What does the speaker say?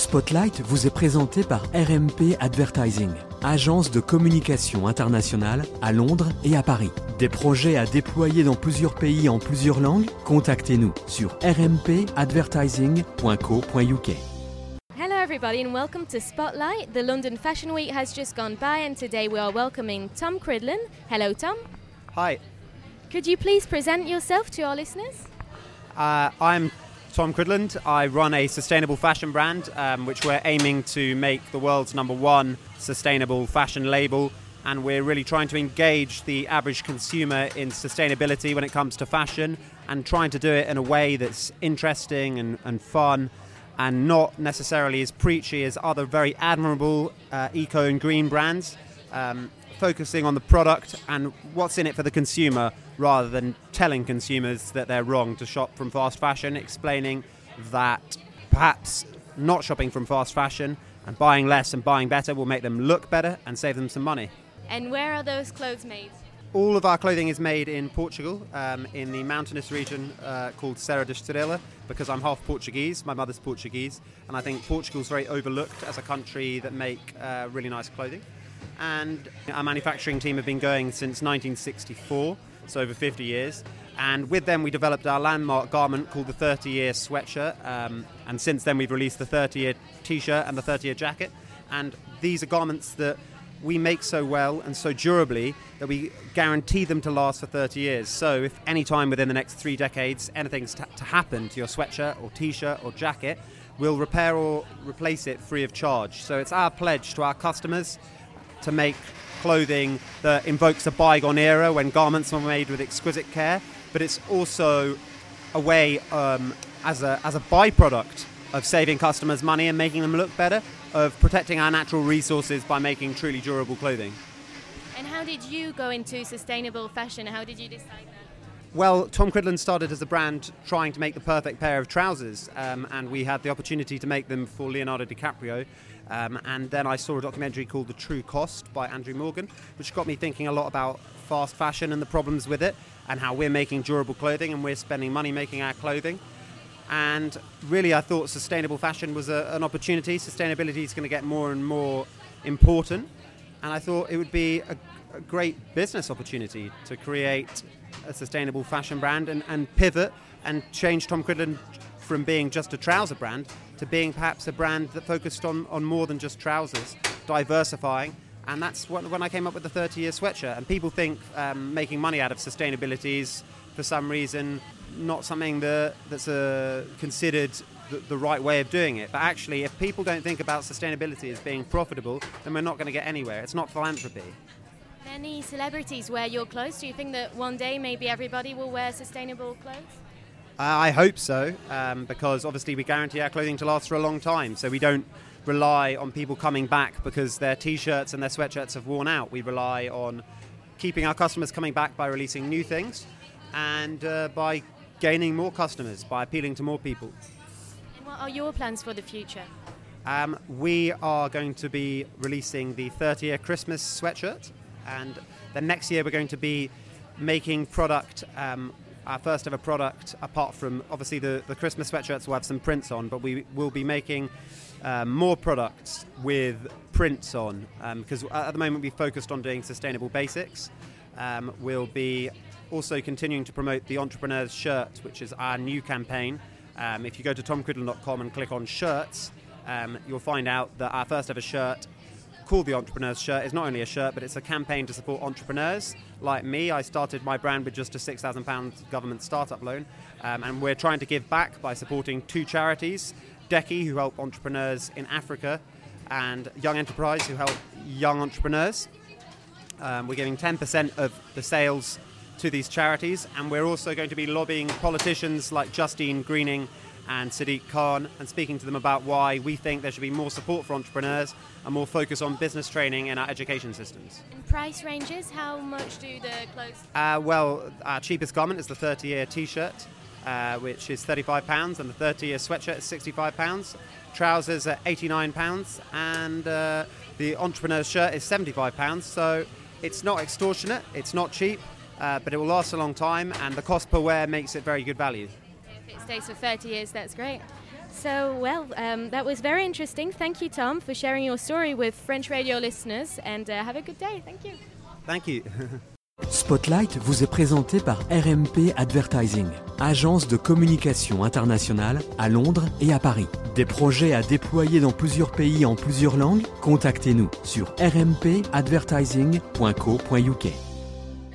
Spotlight vous est présenté par RMP Advertising, agence de communication internationale à Londres et à Paris. Des projets à déployer dans plusieurs pays en plusieurs langues? Contactez-nous sur rmpadvertising.co.uk. Hello, everybody, and welcome to Spotlight. The London Fashion Week has just gone by, and today we are welcoming Tom Cridlin. Hello, Tom. Hi, Could you please present yourself to our listeners? uh, I'm Tom Cridland. I run a sustainable fashion brand, um, which we're aiming to make the world's number one sustainable fashion label. And we're really trying to engage the average consumer in sustainability when it comes to fashion and trying to do it in a way that's interesting and, and fun and not necessarily as preachy as other very admirable uh, eco and green brands. Um, focusing on the product and what's in it for the consumer rather than telling consumers that they're wrong to shop from fast fashion, explaining that perhaps not shopping from fast fashion and buying less and buying better will make them look better and save them some money. And where are those clothes made? All of our clothing is made in Portugal, um, in the mountainous region uh, called Serra da Estrela, because I'm half Portuguese. My mother's Portuguese, and I think Portugal's very overlooked as a country that make uh, really nice clothing. And our manufacturing team have been going since 1964, so over 50 years. And with them, we developed our landmark garment called the 30 year sweatshirt. Um, and since then, we've released the 30 year t shirt and the 30 year jacket. And these are garments that we make so well and so durably that we guarantee them to last for 30 years. So, if any time within the next three decades anything's to, to happen to your sweatshirt or t shirt or jacket, we'll repair or replace it free of charge. So, it's our pledge to our customers to make clothing that invokes a bygone era when garments were made with exquisite care, but it's also a way um, as, a, as a byproduct of saving customers money and making them look better, of protecting our natural resources by making truly durable clothing. And how did you go into sustainable fashion? How did you decide that? Well, Tom Cridland started as a brand trying to make the perfect pair of trousers, um, and we had the opportunity to make them for Leonardo DiCaprio. Um, and then I saw a documentary called The True Cost by Andrew Morgan, which got me thinking a lot about fast fashion and the problems with it, and how we're making durable clothing and we're spending money making our clothing. And really, I thought sustainable fashion was a, an opportunity. Sustainability is going to get more and more important. And I thought it would be a, a great business opportunity to create a sustainable fashion brand and, and pivot and change Tom Cridland from being just a trouser brand to being perhaps a brand that focused on, on more than just trousers, diversifying. And that's what, when I came up with the 30 year sweatshirt. And people think um, making money out of sustainability is, for some reason, not something that, that's uh, considered the, the right way of doing it. But actually, if people don't think about sustainability as being profitable, then we're not going to get anywhere. It's not philanthropy. Many celebrities wear your clothes. Do you think that one day maybe everybody will wear sustainable clothes? Uh, I hope so, um, because obviously we guarantee our clothing to last for a long time. So we don't rely on people coming back because their t-shirts and their sweatshirts have worn out. We rely on keeping our customers coming back by releasing new things and uh, by gaining more customers, by appealing to more people. And what are your plans for the future? Um, we are going to be releasing the 30 year Christmas sweatshirt, and then next year we're going to be making product, um, our first ever product, apart from obviously the, the Christmas sweatshirts will have some prints on, but we will be making um, more products with prints on, because at the moment we focused on doing sustainable basics. Um, we'll be also continuing to promote the Entrepreneur's Shirt, which is our new campaign. Um, if you go to tomcridland.com and click on shirts, um, you'll find out that our first ever shirt called the Entrepreneur's Shirt is not only a shirt, but it's a campaign to support entrepreneurs like me. I started my brand with just a £6,000 government startup loan, um, and we're trying to give back by supporting two charities Deki, who help entrepreneurs in Africa, and Young Enterprise, who help young entrepreneurs. Um, we're giving 10% of the sales to these charities, and we're also going to be lobbying politicians like Justine Greening and Sadiq Khan and speaking to them about why we think there should be more support for entrepreneurs and more focus on business training in our education systems. And price ranges, how much do the clothes? Uh, well, our cheapest garment is the 30 year t shirt, uh, which is £35, and the 30 year sweatshirt is £65. Trousers are £89, and uh, the entrepreneur's shirt is £75. So it's not extortionate, it's not cheap, uh, but it will last a long time, and the cost per wear makes it very good value. It stays for 30 years, that's great. So, well, um, that was very interesting. Thank you, Tom, for sharing your story with French radio listeners, and uh, have a good day. Thank you. Thank you. Spotlight vous est présenté par RMP Advertising, agence de communication internationale à Londres et à Paris. Des projets à déployer dans plusieurs pays en plusieurs langues? Contactez-nous sur rmpadvertising.co.uk.